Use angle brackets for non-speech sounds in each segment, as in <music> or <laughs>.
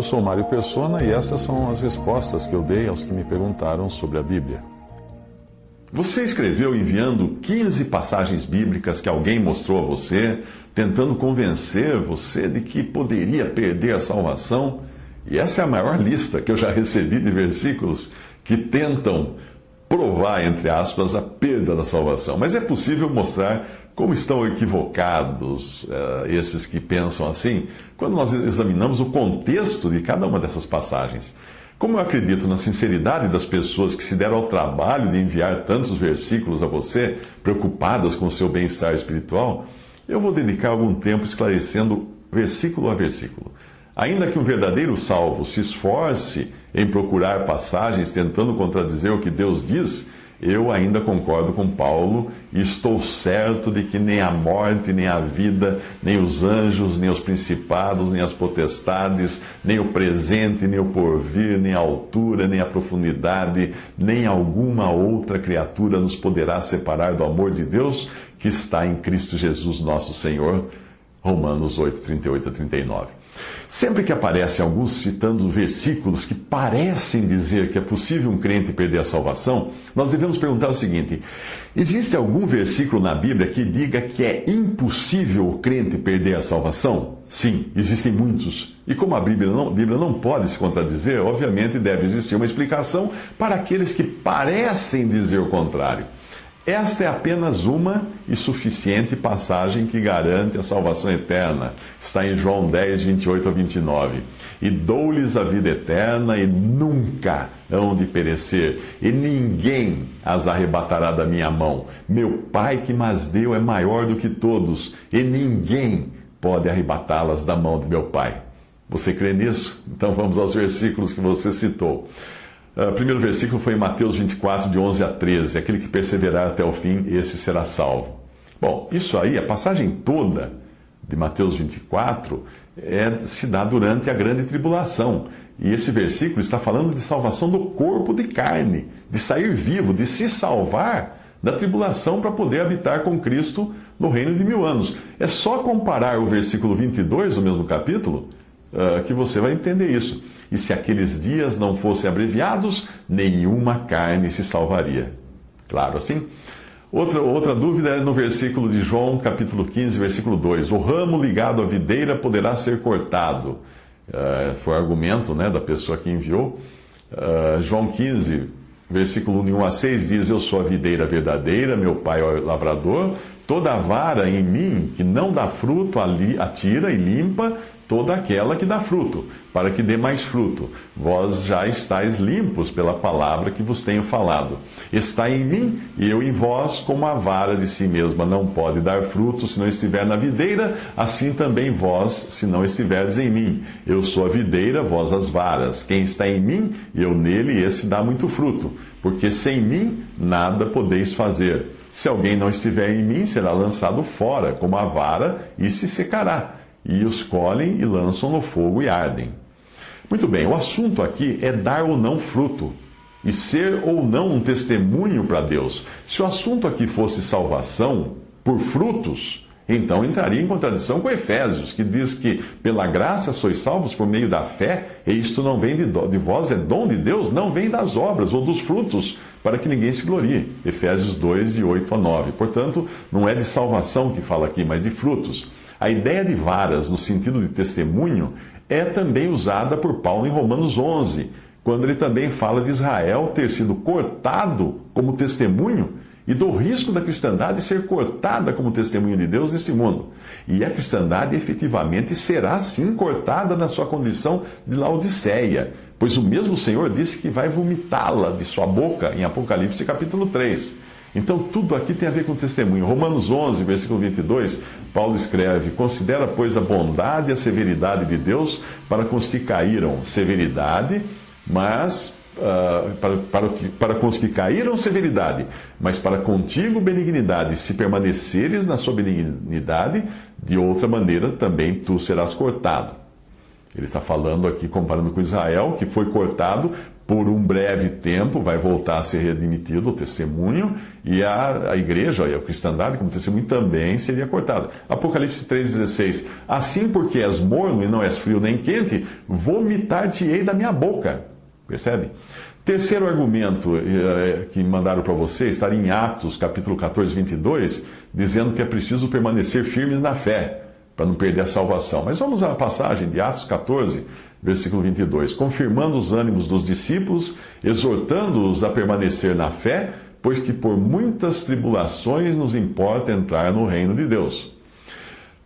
Eu sou Mário Persona e essas são as respostas que eu dei aos que me perguntaram sobre a Bíblia. Você escreveu enviando 15 passagens bíblicas que alguém mostrou a você, tentando convencer você de que poderia perder a salvação. E essa é a maior lista que eu já recebi de versículos que tentam provar, entre aspas, a perda da salvação. Mas é possível mostrar como estão equivocados uh, esses que pensam assim, quando nós examinamos o contexto de cada uma dessas passagens. Como eu acredito na sinceridade das pessoas que se deram ao trabalho de enviar tantos versículos a você, preocupadas com o seu bem-estar espiritual, eu vou dedicar algum tempo esclarecendo versículo a versículo. Ainda que um verdadeiro salvo se esforce em procurar passagens tentando contradizer o que Deus diz, eu ainda concordo com Paulo e estou certo de que nem a morte, nem a vida, nem os anjos, nem os principados, nem as potestades, nem o presente, nem o porvir, nem a altura, nem a profundidade, nem alguma outra criatura nos poderá separar do amor de Deus que está em Cristo Jesus nosso Senhor. Romanos 8, 38 a 39. Sempre que aparecem alguns citando versículos que parecem dizer que é possível um crente perder a salvação, nós devemos perguntar o seguinte: existe algum versículo na Bíblia que diga que é impossível o crente perder a salvação? Sim, existem muitos. E como a Bíblia não, a Bíblia não pode se contradizer, obviamente deve existir uma explicação para aqueles que parecem dizer o contrário. Esta é apenas uma e suficiente passagem que garante a salvação eterna. Está em João 10, 28 a 29. E dou-lhes a vida eterna e nunca hão de perecer, e ninguém as arrebatará da minha mão. Meu Pai que mas deu é maior do que todos, e ninguém pode arrebatá-las da mão de meu Pai. Você crê nisso? Então vamos aos versículos que você citou. Ah, o primeiro versículo foi em Mateus 24, de 11 a 13. Aquele que perseverar até o fim, esse será salvo. Bom, isso aí, a passagem toda de Mateus 24 é, se dá durante a grande tribulação. E esse versículo está falando de salvação do corpo de carne, de sair vivo, de se salvar da tribulação para poder habitar com Cristo no reino de mil anos. É só comparar o versículo 22 do mesmo capítulo uh, que você vai entender isso e se aqueles dias não fossem abreviados, nenhuma carne se salvaria. Claro assim? Outra, outra dúvida é no versículo de João, capítulo 15, versículo 2. O ramo ligado à videira poderá ser cortado. Uh, foi argumento né, da pessoa que enviou. Uh, João 15, versículo 1 a 6 diz: Eu sou a videira verdadeira, meu pai é o lavrador. Toda vara em mim que não dá fruto, atira e limpa, toda aquela que dá fruto, para que dê mais fruto. Vós já estáis limpos pela palavra que vos tenho falado. Está em mim e eu em vós, como a vara de si mesma não pode dar fruto se não estiver na videira, assim também vós, se não estiverdes em mim. Eu sou a videira, vós as varas. Quem está em mim, eu nele, esse dá muito fruto, porque sem mim nada podeis fazer. Se alguém não estiver em mim, será lançado fora, como a vara, e se secará e os colhem e lançam no fogo e ardem. Muito bem, o assunto aqui é dar ou não fruto e ser ou não um testemunho para Deus. Se o assunto aqui fosse salvação por frutos, então entraria em contradição com Efésios, que diz que pela graça sois salvos por meio da fé, e isto não vem de, de vós, é dom de Deus, não vem das obras ou dos frutos, para que ninguém se glorie. Efésios 2, de 8 a 9. Portanto, não é de salvação que fala aqui, mas de frutos. A ideia de varas, no sentido de testemunho, é também usada por Paulo em Romanos 11, quando ele também fala de Israel ter sido cortado como testemunho e do risco da cristandade ser cortada como testemunho de Deus neste mundo. E a cristandade efetivamente será sim cortada na sua condição de Laodiceia, pois o mesmo Senhor disse que vai vomitá-la de sua boca em Apocalipse capítulo 3. Então, tudo aqui tem a ver com testemunho. Romanos 11, versículo 22, Paulo escreve: Considera, pois, a bondade e a severidade de Deus para com os que caíram. Severidade, mas. Uh, para, para, para com os que caíram, severidade, mas para contigo, benignidade. Se permaneceres na sua benignidade, de outra maneira também tu serás cortado. Ele está falando aqui, comparando com Israel, que foi cortado por um breve tempo, vai voltar a ser readmitido o testemunho, e a, a igreja, a cristandade como testemunho também seria cortada. Apocalipse 3,16: Assim porque és morno e não és frio nem quente, vomitar-te-ei da minha boca. Percebe? Terceiro argumento eh, que mandaram para você está em Atos, capítulo 14, 22, dizendo que é preciso permanecer firmes na fé para não perder a salvação. Mas vamos à passagem de Atos 14, versículo 22. Confirmando os ânimos dos discípulos, exortando-os a permanecer na fé, pois que por muitas tribulações nos importa entrar no reino de Deus.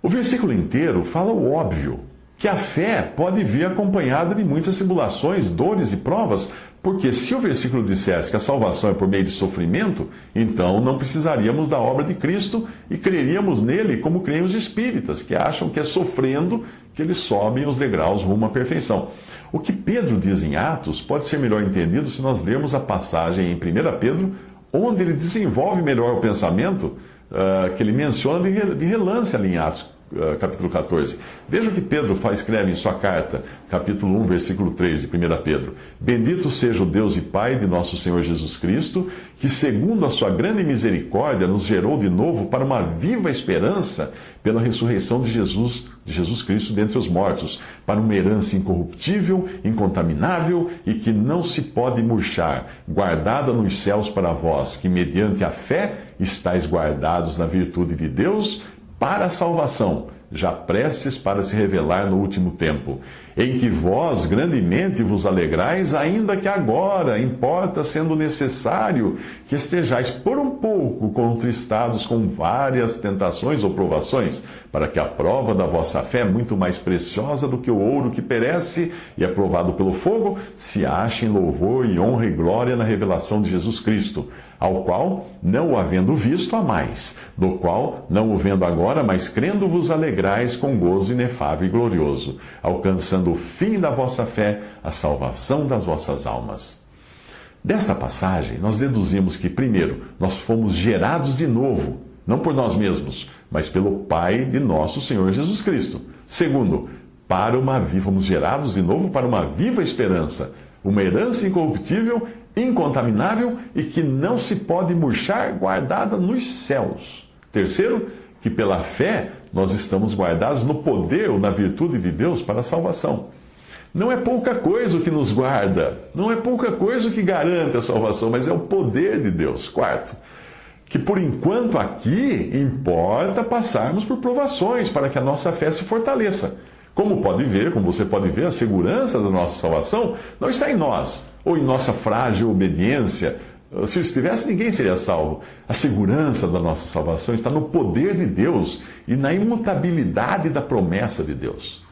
O versículo inteiro fala o óbvio, que a fé pode vir acompanhada de muitas tribulações, dores e provas, porque se o versículo dissesse que a salvação é por meio de sofrimento, então não precisaríamos da obra de Cristo e creríamos nele como creem os espíritas, que acham que é sofrendo que eles sobem os degraus rumo à perfeição. O que Pedro diz em Atos pode ser melhor entendido se nós lermos a passagem em 1 Pedro, onde ele desenvolve melhor o pensamento uh, que ele menciona de relance ali em Atos eh, capítulo 14. Veja que Pedro faz, escreve em sua carta, capítulo 1, versículo 3 de 1 Pedro. Bendito seja o Deus e Pai de nosso Senhor Jesus Cristo, que segundo a sua grande misericórdia nos gerou de novo para uma viva esperança pela ressurreição de Jesus, de Jesus Cristo dentre os mortos, para uma herança incorruptível, incontaminável e que não se pode murchar, guardada nos céus para vós, que mediante a fé estáis guardados na virtude de Deus, para a salvação, já prestes para se revelar no último tempo, em que vós grandemente vos alegrais, ainda que agora importa, sendo necessário, que estejais por um pouco contristados com várias tentações ou provações, para que a prova da vossa fé, muito mais preciosa do que o ouro que perece e é provado pelo fogo, se ache em louvor e honra e glória na revelação de Jesus Cristo ao qual, não o havendo visto, mais, do qual, não o vendo agora, mas crendo vos alegrais com gozo inefável e glorioso, alcançando o fim da vossa fé, a salvação das vossas almas. Desta passagem, nós deduzimos que, primeiro, nós fomos gerados de novo, não por nós mesmos, mas pelo Pai de nosso Senhor Jesus Cristo. Segundo, para uma viva, fomos gerados de novo para uma viva esperança, uma herança incorruptível incontaminável e que não se pode murchar, guardada nos céus. Terceiro, que pela fé nós estamos guardados no poder ou na virtude de Deus para a salvação. Não é pouca coisa o que nos guarda, não é pouca coisa o que garante a salvação, mas é o poder de Deus. Quarto, que por enquanto aqui importa passarmos por provações para que a nossa fé se fortaleça. Como pode ver, como você pode ver, a segurança da nossa salvação não está em nós, ou em nossa frágil obediência. Se estivesse, ninguém seria salvo. A segurança da nossa salvação está no poder de Deus e na imutabilidade da promessa de Deus.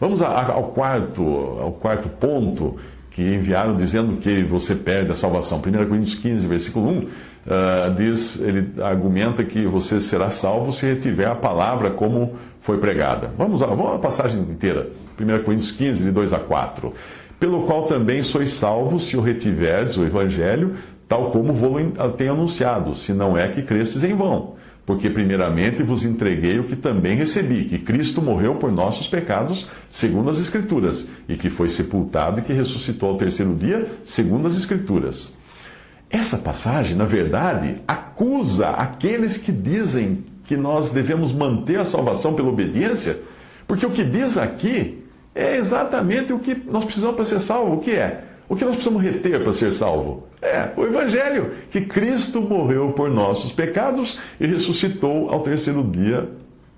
Vamos ao quarto, ao quarto ponto que enviaram dizendo que você perde a salvação. 1 Coríntios 15, versículo 1, uh, ah, diz, ele argumenta que você será salvo se retiver a palavra como foi pregada. Vamos lá, vamos à passagem inteira. 1 Coríntios 15, de 2 a 4. Pelo qual também sois salvos, se o retiverdes, o Evangelho, tal como vou tenho anunciado, se não é que cresces em vão. Porque primeiramente vos entreguei o que também recebi, que Cristo morreu por nossos pecados, segundo as Escrituras, e que foi sepultado e que ressuscitou ao terceiro dia, segundo as Escrituras. Essa passagem, na verdade, acusa aqueles que dizem que nós devemos manter a salvação pela obediência, porque o que diz aqui é exatamente o que nós precisamos para ser salvo. O que é? O que nós precisamos reter para ser salvo? É o Evangelho, que Cristo morreu por nossos pecados e ressuscitou ao terceiro dia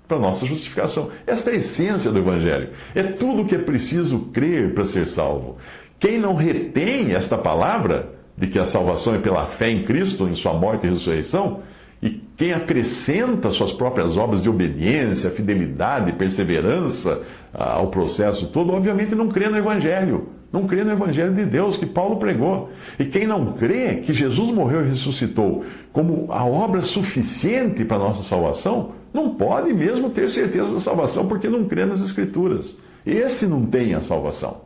para nossa justificação. Esta é a essência do Evangelho. É tudo o que é preciso crer para ser salvo. Quem não retém esta palavra, de que a salvação é pela fé em Cristo, em Sua morte e ressurreição, e quem acrescenta suas próprias obras de obediência, fidelidade, perseverança ah, ao processo todo, obviamente não crê no Evangelho. Não crê no Evangelho de Deus que Paulo pregou. E quem não crê que Jesus morreu e ressuscitou como a obra suficiente para a nossa salvação, não pode mesmo ter certeza da salvação porque não crê nas Escrituras. Esse não tem a salvação.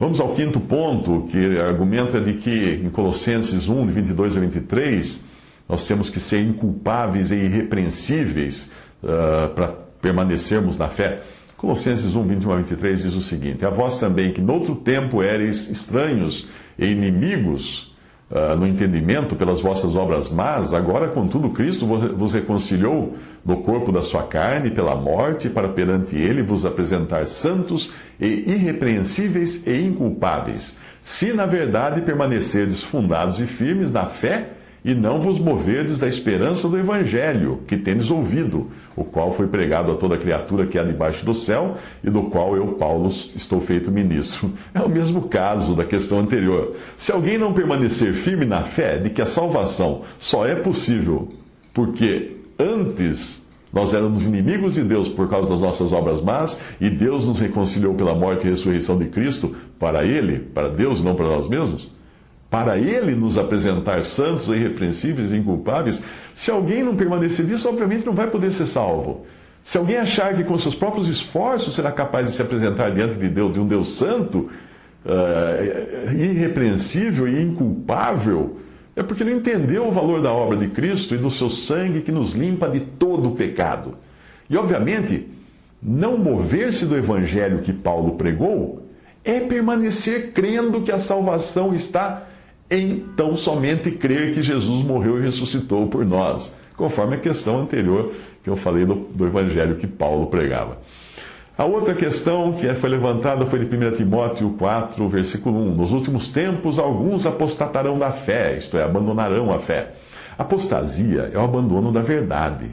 Vamos ao quinto ponto, que argumento é de que em Colossenses 1, de 22 a 23, nós temos que ser inculpáveis e irrepreensíveis uh, para permanecermos na fé. Colossenses 1, 21 a 23 diz o seguinte: A vós também, que noutro tempo eres estranhos e inimigos uh, no entendimento pelas vossas obras más, agora, contudo, Cristo vos reconciliou no corpo da sua carne pela morte, para perante ele vos apresentar santos e irrepreensíveis e inculpáveis, se na verdade permanecerdes fundados e firmes na fé e não vos moverdes da esperança do Evangelho, que tendes ouvido, o qual foi pregado a toda criatura que há debaixo do céu, e do qual eu, Paulo, estou feito ministro. <laughs> É o mesmo caso da questão anterior. Se alguém não permanecer firme na fé de que a salvação só é possível porque antes nós éramos inimigos de Deus por causa das nossas obras más, e Deus nos reconciliou pela morte e ressurreição de Cristo para Ele, para Deus, não para nós mesmos para ele nos apresentar santos, irrepreensíveis e inculpáveis, se alguém não permanecer disso, obviamente não vai poder ser salvo. Se alguém achar que com seus próprios esforços será capaz de se apresentar diante de Deus, de um Deus santo, uh, irrepreensível e inculpável, é porque não entendeu o valor da obra de Cristo e do seu sangue que nos limpa de todo o pecado. E, obviamente, não mover-se do evangelho que Paulo pregou é permanecer crendo que a salvação está então somente crer que Jesus morreu e ressuscitou por nós, conforme a questão anterior que eu falei do, do evangelho que Paulo pregava. A outra questão que foi levantada foi de 1 Timóteo 4, versículo 1. Nos últimos tempos, alguns apostatarão da fé, isto é, abandonarão a fé. Apostasia é o abandono da verdade.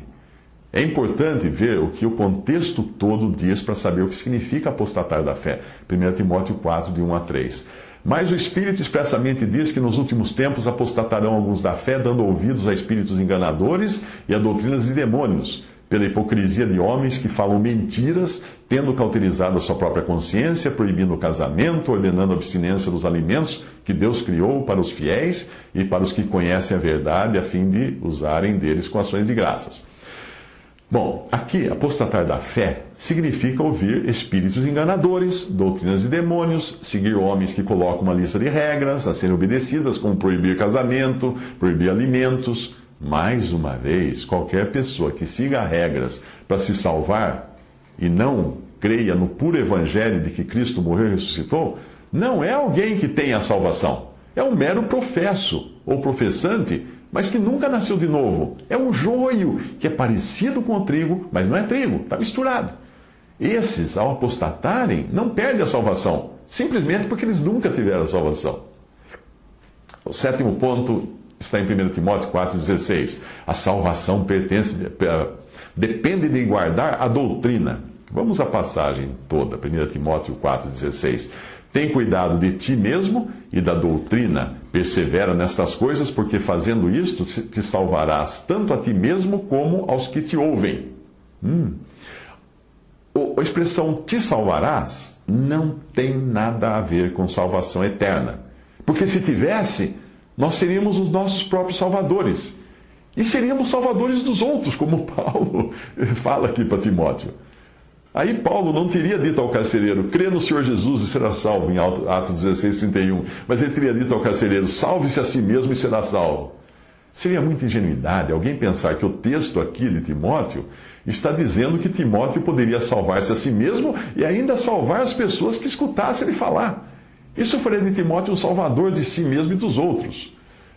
É importante ver o que o contexto todo diz para saber o que significa apostatar da fé. 1 Timóteo 4, de 1 a 3. Mas o Espírito expressamente diz que nos últimos tempos apostatarão alguns da fé, dando ouvidos a espíritos enganadores e a doutrinas de demônios, pela hipocrisia de homens que falam mentiras, tendo cauterizado a sua própria consciência, proibindo o casamento, ordenando a abstinência dos alimentos que Deus criou para os fiéis e para os que conhecem a verdade, a fim de usarem deles com ações de graças. Bom, aqui, apostatar da fé significa ouvir espíritos enganadores, doutrinas de demônios, seguir homens que colocam uma lista de regras a serem obedecidas, como proibir casamento, proibir alimentos. Mais uma vez, qualquer pessoa que siga regras para se salvar e não creia no puro evangelho de que Cristo morreu e ressuscitou, não é alguém que tem a salvação. É um mero professo ou professante mas que nunca nasceu de novo. É um joio que é parecido com o trigo, mas não é trigo, está misturado. Esses, ao apostatarem, não perdem a salvação, simplesmente porque eles nunca tiveram a salvação. O sétimo ponto está em 1 Timóteo 4,16. A salvação pertence, depende de guardar a doutrina. Vamos à passagem toda, 1 Timóteo 4,16. Tem cuidado de ti mesmo e da doutrina. Persevera nestas coisas, porque fazendo isto te salvarás tanto a ti mesmo como aos que te ouvem. Hum. A expressão te salvarás não tem nada a ver com salvação eterna. Porque se tivesse, nós seríamos os nossos próprios salvadores. E seríamos salvadores dos outros, como <laughs> Paulo fala aqui para Timóteo. Aí Paulo não teria dito ao carcereiro, crê no Senhor Jesus e será salvo, em Atos 16, 31. Mas ele teria dito ao carcereiro, salve-se a si mesmo e será salvo. Seria muita ingenuidade alguém pensar que o texto aqui de Timóteo está dizendo que Timóteo poderia salvar-se a si mesmo e ainda salvar as pessoas que escutassem ele falar. Isso faria de Timóteo um salvador de si mesmo e dos outros.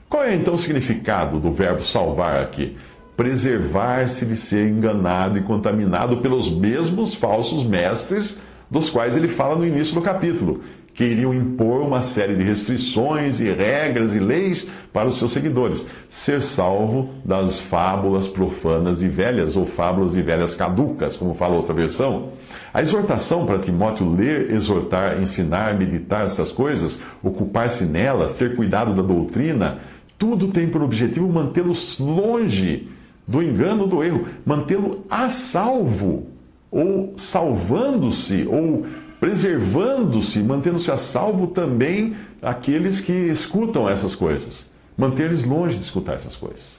Qual é então o significado do verbo salvar aqui? Preservar-se de ser enganado e contaminado pelos mesmos falsos mestres dos quais ele fala no início do capítulo, que iriam impor uma série de restrições e regras e leis para os seus seguidores. Ser salvo das fábulas profanas e velhas, ou fábulas e velhas caducas, como fala outra versão. A exortação para Timóteo ler, exortar, ensinar, meditar essas coisas, ocupar-se nelas, ter cuidado da doutrina, tudo tem por objetivo mantê-los longe do engano, do erro, mantê-lo a salvo, ou salvando-se, ou preservando-se, mantendo-se a salvo também aqueles que escutam essas coisas. Manter eles longe de escutar essas coisas.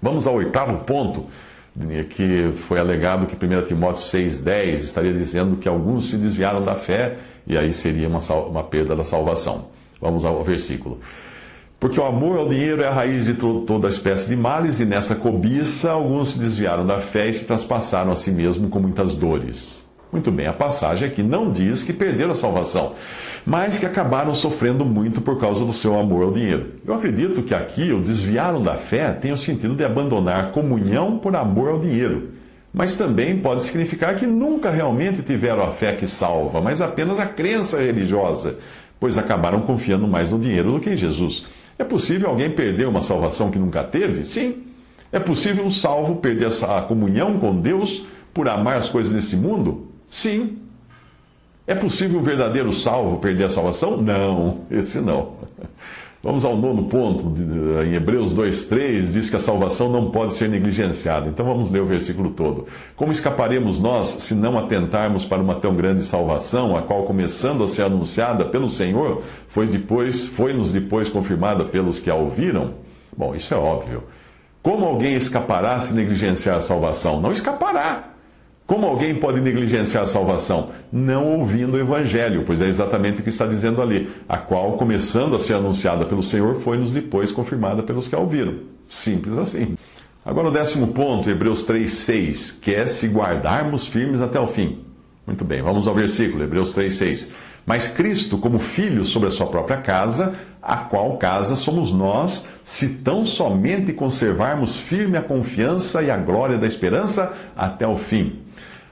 Vamos ao oitavo ponto, que foi alegado que 1 Timóteo 6,10 estaria dizendo que alguns se desviaram da fé e aí seria uma, uma perda da salvação. Vamos ao versículo. Porque o amor ao dinheiro é a raiz de toda espécie de males, e nessa cobiça alguns se desviaram da fé e se traspassaram a si mesmo com muitas dores. Muito bem, a passagem aqui não diz que perderam a salvação, mas que acabaram sofrendo muito por causa do seu amor ao dinheiro. Eu acredito que aqui o desviaram da fé tem o sentido de abandonar comunhão por amor ao dinheiro. Mas também pode significar que nunca realmente tiveram a fé que salva, mas apenas a crença religiosa, pois acabaram confiando mais no dinheiro do que em Jesus. É possível alguém perder uma salvação que nunca teve? Sim. É possível um salvo perder a comunhão com Deus por amar as coisas desse mundo? Sim. É possível um verdadeiro salvo perder a salvação? Não, <laughs> esse não. Vamos ao nono ponto, em Hebreus 2,3, diz que a salvação não pode ser negligenciada. Então vamos ler o versículo todo. Como escaparemos nós se não atentarmos para uma tão grande salvação, a qual, começando a ser anunciada pelo Senhor, foi depois, foi-nos depois confirmada pelos que a ouviram? Bom, isso é óbvio. Como alguém escapará se negligenciar a salvação? Não escapará. Como alguém pode negligenciar a salvação? Não ouvindo o Evangelho, pois é exatamente o que está dizendo ali, a qual, começando a ser anunciada pelo Senhor, foi-nos depois confirmada pelos que a ouviram. Simples assim. Agora o décimo ponto, Hebreus 3,6, que é se guardarmos firmes até o fim. Muito bem, vamos ao versículo, Hebreus 3,6. Mas Cristo, como filho sobre a sua própria casa, a qual casa somos nós, se tão somente conservarmos firme a confiança e a glória da esperança até o fim.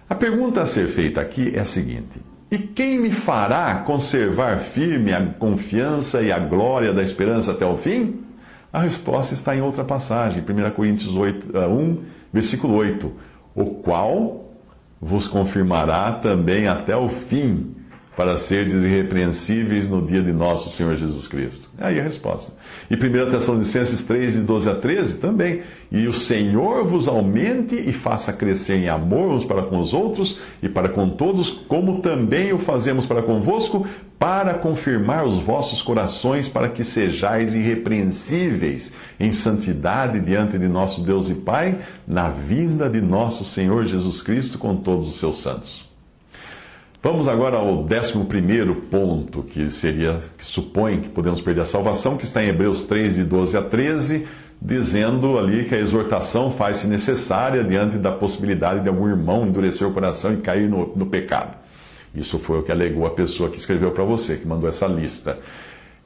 A pergunta a ser feita aqui é a seguinte: E quem me fará conservar firme a confiança e a glória da esperança até o fim? A resposta está em outra passagem, 1 Coríntios 8, 1, uh, versículo 8: O qual vos confirmará também até o fim para serdes irrepreensíveis no dia de nosso Senhor Jesus Cristo? É aí a resposta. E 1 Tessalonicenses 3, de 12 a 13, também. E o Senhor vos aumente e faça crescer em amor uns para com os outros e para com todos, como também o fazemos para convosco, para confirmar os vossos corações, para que sejais irrepreensíveis em santidade diante de nosso Deus e Pai, na vinda de nosso Senhor Jesus Cristo com todos os seus santos. Vamos agora ao décimo primeiro ponto, que seria, que supõe que podemos perder a salvação, que está em Hebreus 3, de 12 a 13, dizendo ali que a exortação faz-se necessária diante da possibilidade de algum irmão endurecer o coração e cair no, no pecado. Isso foi o que alegou a pessoa que escreveu para você, que mandou essa lista.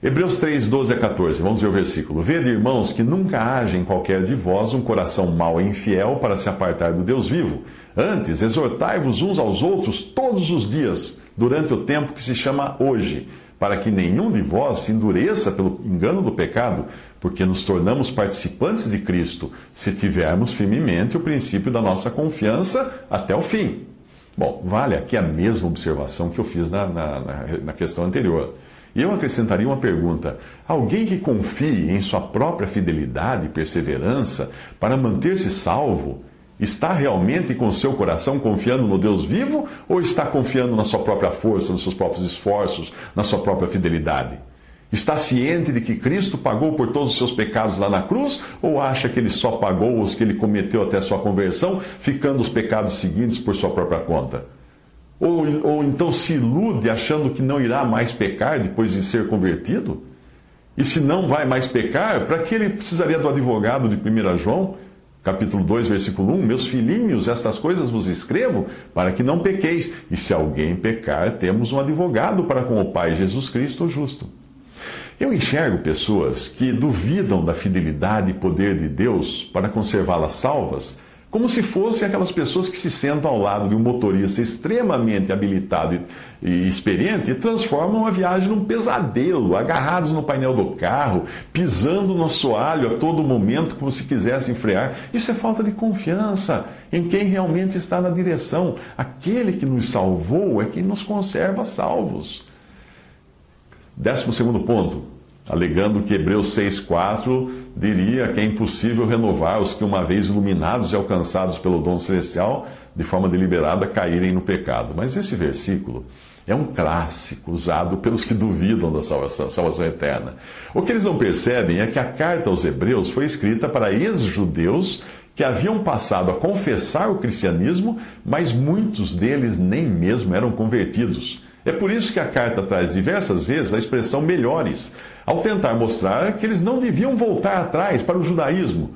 Hebreus 3, 12 a 14, vamos ver o versículo. Vede, irmãos, que nunca haja em qualquer de vós um coração mau e infiel para se apartar do Deus vivo. Antes, exortai-vos uns aos outros todos os dias, durante o tempo que se chama hoje, para que nenhum de vós se endureça pelo engano do pecado, porque nos tornamos participantes de Cristo, se tivermos firmemente o princípio da nossa confiança até o fim. Bom, vale aqui a mesma observação que eu fiz na, na, na questão anterior. Eu acrescentaria uma pergunta: alguém que confie em sua própria fidelidade e perseverança para manter-se salvo, está realmente com seu coração confiando no Deus vivo ou está confiando na sua própria força, nos seus próprios esforços, na sua própria fidelidade? Está ciente de que Cristo pagou por todos os seus pecados lá na cruz? Ou acha que ele só pagou os que ele cometeu até sua conversão, ficando os pecados seguintes por sua própria conta? Ou, ou então se ilude achando que não irá mais pecar depois de ser convertido? E se não vai mais pecar, para que ele precisaria do advogado de 1 João, capítulo 2, versículo 1? Meus filhinhos, estas coisas vos escrevo para que não pequeis. E se alguém pecar, temos um advogado para com o Pai, Jesus Cristo, o justo. Eu enxergo pessoas que duvidam da fidelidade e poder de Deus para conservá-las salvas como se fossem aquelas pessoas que se sentam ao lado de um motorista extremamente habilitado e experiente e transformam a viagem num pesadelo, agarrados no painel do carro, pisando no assoalho a todo momento, como se quisessem frear. Isso é falta de confiança em quem realmente está na direção. Aquele que nos salvou é quem nos conserva salvos. Décimo segundo ponto alegando que Hebreus 6,4 diria que é impossível renovar os que, uma vez iluminados e alcançados pelo dom celestial, de forma deliberada, caírem no pecado. Mas esse versículo é um clássico usado pelos que duvidam da salvação, salvação, eterna. O que eles não percebem é que a carta aos Hebreus foi escrita para ex-judeus que haviam passado a confessar o cristianismo, mas muitos deles nem mesmo eram convertidos. É por isso que a carta traz diversas vezes a expressão melhores, ao tentar mostrar que eles não deviam voltar atrás para o judaísmo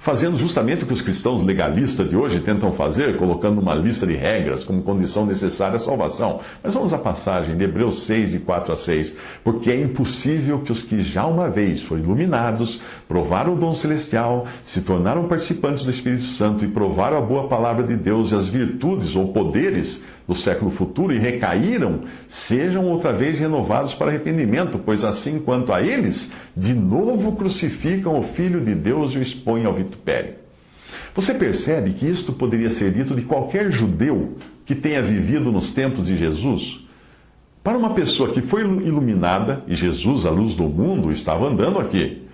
fazendo justamente o que os cristãos legalistas de hoje tentam fazer, colocando uma lista de regras como condição necessária à salvação. Mas vamos à passagem de Hebreus 6, de 4 a 6. Porque é impossível que os que já uma vez foram iluminados, provaram o dom celestial, se tornaram participantes do Espírito Santo e provaram a boa palavra de Deus e as virtudes ou poderes do século futuro e recaíram, sejam outra vez renovados para arrependimento, pois assim quanto a eles, de novo crucificam o Filho de Deus e o expõem ao vitupério. Você percebe que isto poderia ser dito de qualquer judeu que tenha vivido nos tempos de Jesus? Para uma pessoa que foi iluminada, e Jesus, a luz do mundo, estava andando aqui,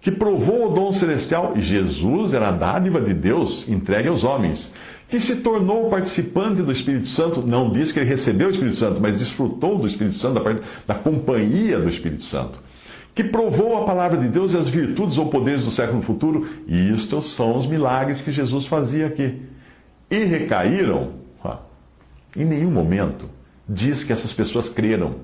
que provou o dom celestial, Jesus era a dádiva de Deus entregue aos homens, que se tornou participante do Espírito Santo, não diz que ele recebeu o Espírito Santo, mas desfrutou do Espírito Santo, da, da companhia do Espírito Santo, que provou a palavra de Deus e as virtudes ou poderes do século futuro, e isto são os milagres que Jesus fazia aqui. E recaíram, em nenhum momento diz que essas pessoas creram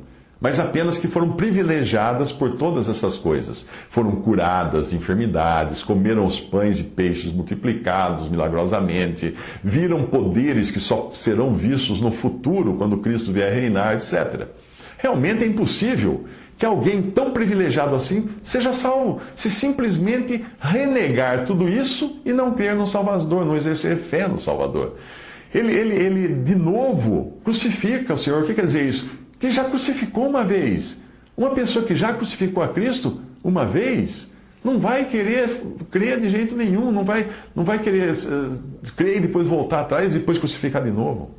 mas apenas que foram privilegiadas por todas essas coisas. Foram curadas de enfermidades, comeram os pães e peixes multiplicados milagrosamente, viram poderes que só serão vistos no futuro, quando Cristo vier reinar, etc. Realmente é impossível que alguém tão privilegiado assim seja salvo, se simplesmente renegar tudo isso e não crer no Salvador, não exercer fé no Salvador. Ele, ele, ele de novo crucifica o Senhor. O que quer dizer isso? Que já crucificou uma vez. Uma pessoa que já crucificou a Cristo uma vez, não vai querer crer de jeito nenhum, não vai, não vai querer uh, crer e depois voltar atrás e depois crucificar de novo.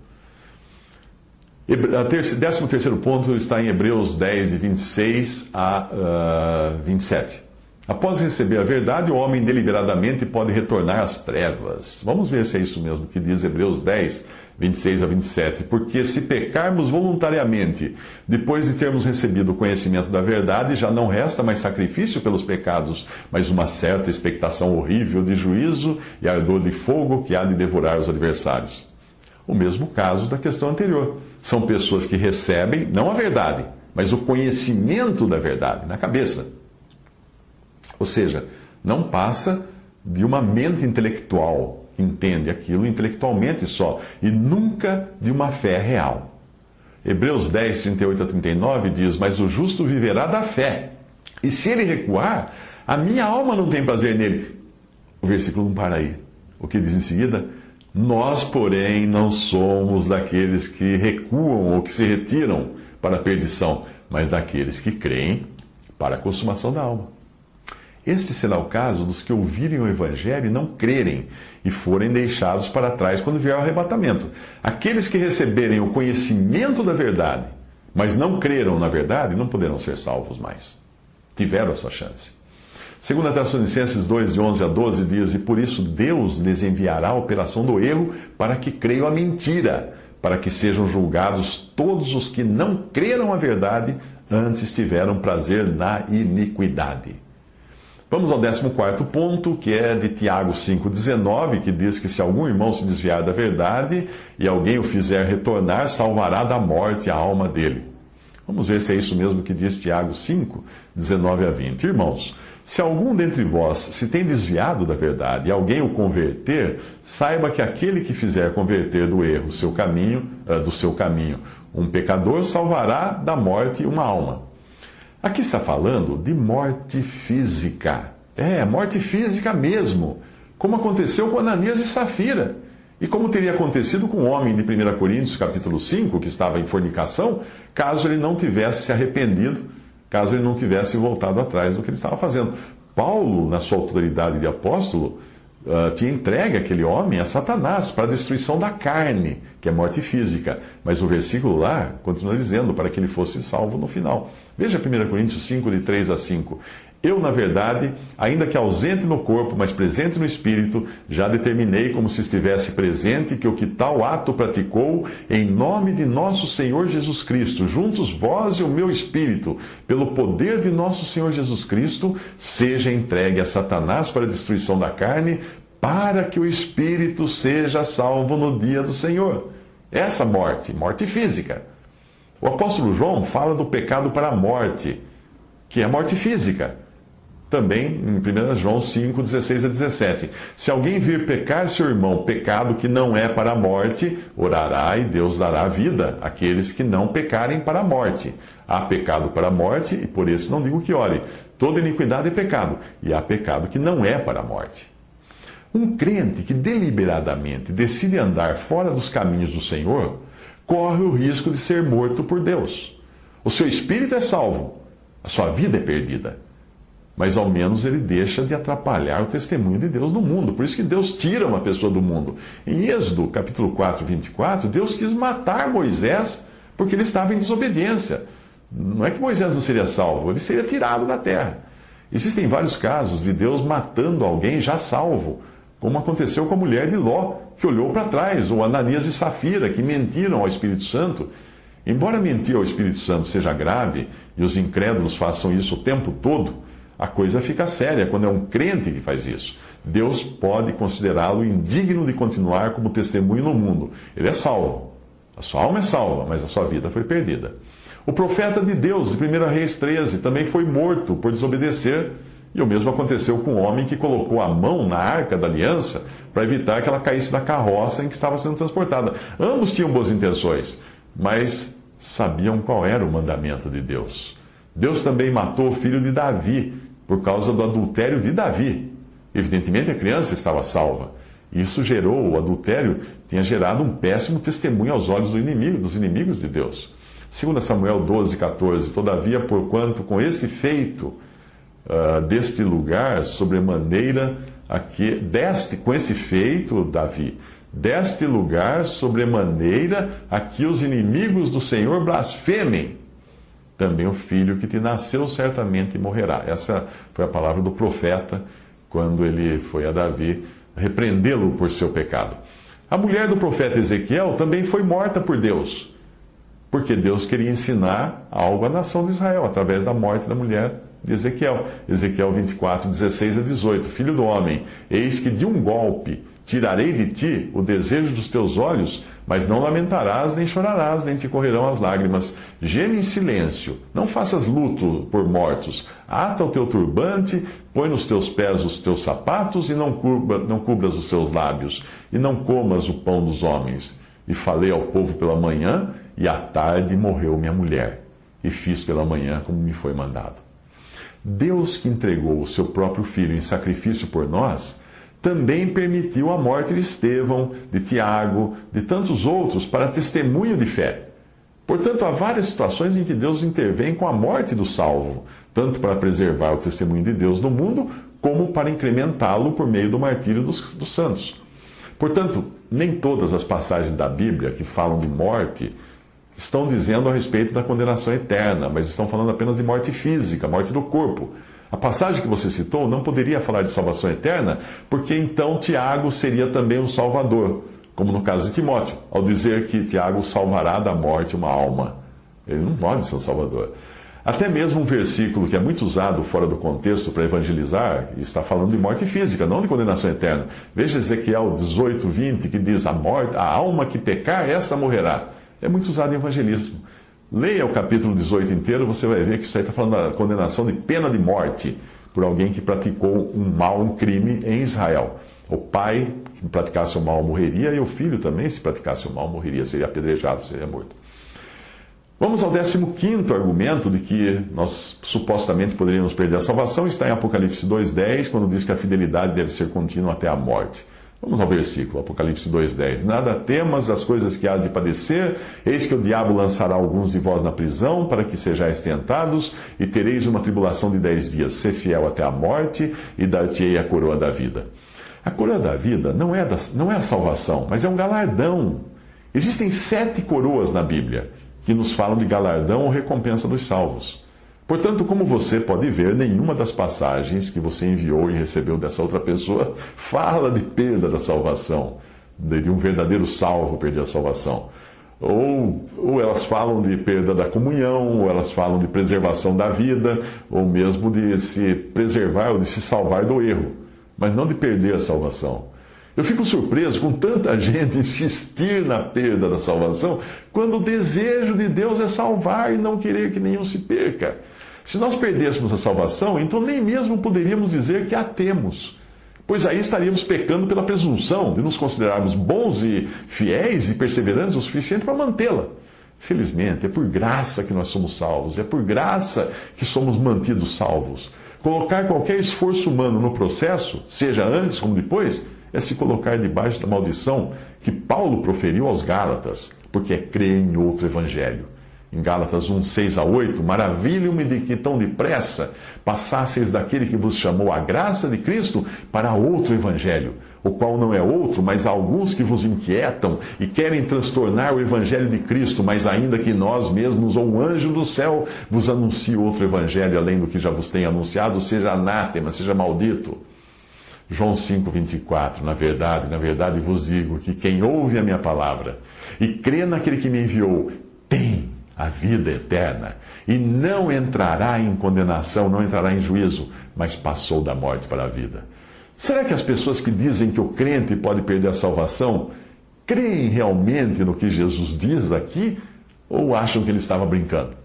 O décimo terceiro ponto está em Hebreus 10, de 26 a uh, eh, 27. Após receber a verdade, o homem deliberadamente pode retornar às trevas. Vamos ver se é isso mesmo que diz Hebreus 10, 26 a 27. Porque se pecarmos voluntariamente, depois de termos recebido o conhecimento da verdade, já não resta mais sacrifício pelos pecados, mas uma certa expectação horrível de juízo e ardor de fogo que há de devorar os adversários. O mesmo caso da questão anterior. São pessoas que recebem, não a verdade, mas o conhecimento da verdade na cabeça. Ou seja, não passa de uma mente intelectual entende aquilo intelectualmente só e nunca de uma fé real. Hebreus 10, 38 a 39 diz: Mas o justo viverá da fé, e se ele recuar, a minha alma não tem prazer nele. O versículo não para aí. O que diz em seguida? Nós, porém, não somos daqueles que recuam ou que se retiram para a perdição, mas daqueles que creem para a consumação da alma. Este será o caso dos que ouvirem o Evangelho e não crerem, e forem deixados para trás quando vier o arrebatamento. Aqueles que receberem o conhecimento da verdade, mas não creram na verdade, não poderão ser salvos mais. Tiveram a sua chance. Segundo a Tessalonicenses 2, de 11 a 12, diz, E por isso Deus lhes enviará a operação do erro para que creiam a mentira, para que sejam julgados todos os que não creram a verdade, antes tiveram prazer na iniquidade. Vamos ao 14 ponto, que é de Tiago 5,19, que diz que se algum irmão se desviar da verdade e alguém o fizer retornar, salvará da morte a alma dele. Vamos ver se é isso mesmo que diz Tiago 5, 19 a 20. Irmãos, se algum dentre vós se tem desviado da verdade e alguém o converter, saiba que aquele que fizer converter do erro seu caminho, eh, do seu caminho, um pecador salvará da morte uma alma. Aqui está falando de morte física. É, morte física mesmo. Como aconteceu com Ananias e Safira. E como teria acontecido com o homem de 1 Coríntios, capítulo 5, que estava em fornicação, caso ele não tivesse se arrependido, caso ele não tivesse voltado atrás do que ele estava fazendo. Paulo, na sua autoridade de apóstolo, uh, tinha entregue aquele homem a Satanás para a destruição da carne, que é morte física. Mas o versículo lá continua dizendo para que ele fosse salvo no final. Veja 1 Coríntios 5, de 3 a 5. Eu, na verdade, ainda que ausente no corpo, mas presente no espírito, já determinei como se estivesse presente que o que tal ato praticou, em nome de nosso Senhor Jesus Cristo, juntos vós e o meu espírito, pelo poder de nosso Senhor Jesus Cristo, seja entregue a Satanás para a destruição da carne, para que o espírito seja salvo no dia do Senhor. Essa morte, morte física. O apóstolo João fala do pecado para a morte, que é a morte física também em 1 João 5, 16 a 17. Se alguém vir pecar seu irmão, pecado que não é para a morte, orará e Deus dará vida àqueles que não pecarem para a morte. Há pecado para a morte, e por isso não digo que ore. Toda iniquidade é pecado, e há pecado que não é para a morte. Um crente que deliberadamente decide andar fora dos caminhos do Senhor, corre o risco de ser morto por Deus. O seu espírito é salvo, a sua vida é perdida mas ao menos ele deixa de atrapalhar o testemunho de Deus no mundo. Por isso que Deus tira uma pessoa do mundo. Em Êxodo, capítulo 4, 24, Deus quis matar Moisés porque ele estava em desobediência. Não é que Moisés não seria salvo, ele seria tirado da terra. Existem vários casos de Deus matando alguém já salvo, como aconteceu com a mulher de Ló, que olhou para trás, ou Ananias e Safira, que mentiram ao Espírito Santo. Embora mentir ao Espírito Santo seja grave, e os incrédulos façam isso o tempo todo, a coisa fica séria quando é um crente que faz isso. Deus pode considerá-lo indigno de continuar como testemunho no mundo. Ele é salvo. A sua alma é salva, mas a sua vida foi perdida. O profeta de Deus, de 1 Reis 13, também foi morto por desobedecer. E o mesmo aconteceu com o homem que colocou a mão na arca da aliança para evitar que ela caísse da carroça em que estava sendo transportada. Ambos tinham boas intenções, mas sabiam qual era o mandamento de Deus. Deus também matou o filho de Davi por causa do adultério de Davi. Evidentemente a criança estava salva. Isso gerou, o adultério tinha gerado um péssimo testemunho aos olhos do inimigo, dos inimigos de Deus. Segundo Samuel 12, 14, todavia, porquanto com este feito uh, deste lugar, sobremaneira, aqui, deste, com este feito, Davi, deste lugar, sobremaneira, aqui os inimigos do Senhor blasfemem também o filho que te nasceu certamente morrerá. Essa foi a palavra do profeta quando ele foi a Davi repreendê-lo por seu pecado. A mulher do profeta Ezequiel também foi morta por Deus, porque Deus queria ensinar algo à nação de Israel através da morte da mulher de Ezequiel. Ezequiel 24, 16 a 18. Filho do homem, eis que de um golpe Tirarei de ti o desejo dos teus olhos, mas não lamentarás, nem chorarás, nem te correrão as lágrimas. Geme em silêncio, não faças luto por mortos. Ata o teu turbante, põe nos teus pés os teus sapatos e não, cubra, não cubras os seus lábios, e não comas o pão dos homens. E falei ao povo pela manhã, e à tarde morreu minha mulher. E fiz pela manhã como me foi mandado. Deus que entregou o seu próprio filho em sacrifício por nós, também permitiu a morte de Estevão, de Tiago, de tantos outros, para testemunho de fé. Portanto, há várias situações em que Deus intervém com a morte do salvo, tanto para preservar o testemunho de Deus no mundo, como para incrementá-lo por meio do martírio dos, dos santos. Portanto, nem todas as passagens da Bíblia que falam de morte estão dizendo a respeito da condenação eterna, mas estão falando apenas de morte física, morte do corpo. A passagem que você citou não poderia falar de salvação eterna, porque então Tiago seria também um salvador, como no caso de Timóteo, ao dizer que Tiago salvará da morte uma alma. Ele não pode ser um salvador. Até mesmo um versículo que é muito usado fora do contexto para evangelizar, está falando de morte física, não de condenação eterna. Veja Ezequiel 18, 20, que diz: A morte, a alma que pecar, essa morrerá. É muito usado em evangelismo. Leia o capítulo 18 inteiro, você vai ver que isso aí está falando da condenação de pena de morte por alguém que praticou um mal, um crime em Israel. O pai que praticasse o mal morreria e o filho também, se praticasse o mal, morreria, seria apedrejado, seria morto. Vamos ao 15 argumento de que nós supostamente poderíamos perder a salvação, está em Apocalipse 2,10, quando diz que a fidelidade deve ser contínua até a morte. Vamos ao versículo, Apocalipse 2,10. Nada temas das coisas que hás de padecer, eis que o diabo lançará alguns de vós na prisão, para que sejais tentados, e tereis uma tribulação de dez dias. Ser fiel até a morte, e dar-te-ei a coroa da vida. A coroa da vida não é, da, não é a salvação, mas é um galardão. Existem sete coroas na Bíblia que nos falam de galardão ou recompensa dos salvos. Portanto, como você pode ver, nenhuma das passagens que você enviou e recebeu dessa outra pessoa <laughs> fala de perda da salvação, de um verdadeiro salvo perder a salvação. Ou, ou elas falam de perda da comunhão, ou elas falam de preservação da vida, ou mesmo de se preservar ou de se salvar do erro, mas não de perder a salvação. Eu fico surpreso com tanta <laughs> gente insistir na perda da salvação, quando o desejo de Deus é salvar e não querer que nenhum se perca. Se nós perdêssemos a salvação, então nem mesmo poderíamos dizer que a temos pois aí estaríamos pecando pela presunção de nos considerarmos bons e fiéis e perseverantes o suficiente para mantê-la. Felizmente, é por graça que nós somos salvos, é por graça que somos mantidos salvos. Colocar qualquer esforço humano no processo, seja antes como depois, é se colocar debaixo da maldição que Paulo proferiu aos Gálatas, porque é crer em outro evangelho em Gálatas 1, 6 a 8, maravilho-me de que tão depressa passasseis daquele que vos chamou a graça de Cristo para outro evangelho, o qual não é outro, mas alguns que vos inquietam e querem transtornar o evangelho de Cristo, mas ainda que nós mesmos ou um anjo do céu vos anuncie outro evangelho além do que já vos tem anunciado, seja anátema, seja maldito. João 5, 24. Na verdade, na verdade vos digo que quem ouve a minha palavra e crê naquele que me enviou, tem a vida eterna e não entrará em condenação, não entrará em juízo, mas passou da morte para a vida. Será que as pessoas que dizem que o crente pode perder a salvação creem realmente no que Jesus diz aqui ou acham que ele estava brincando?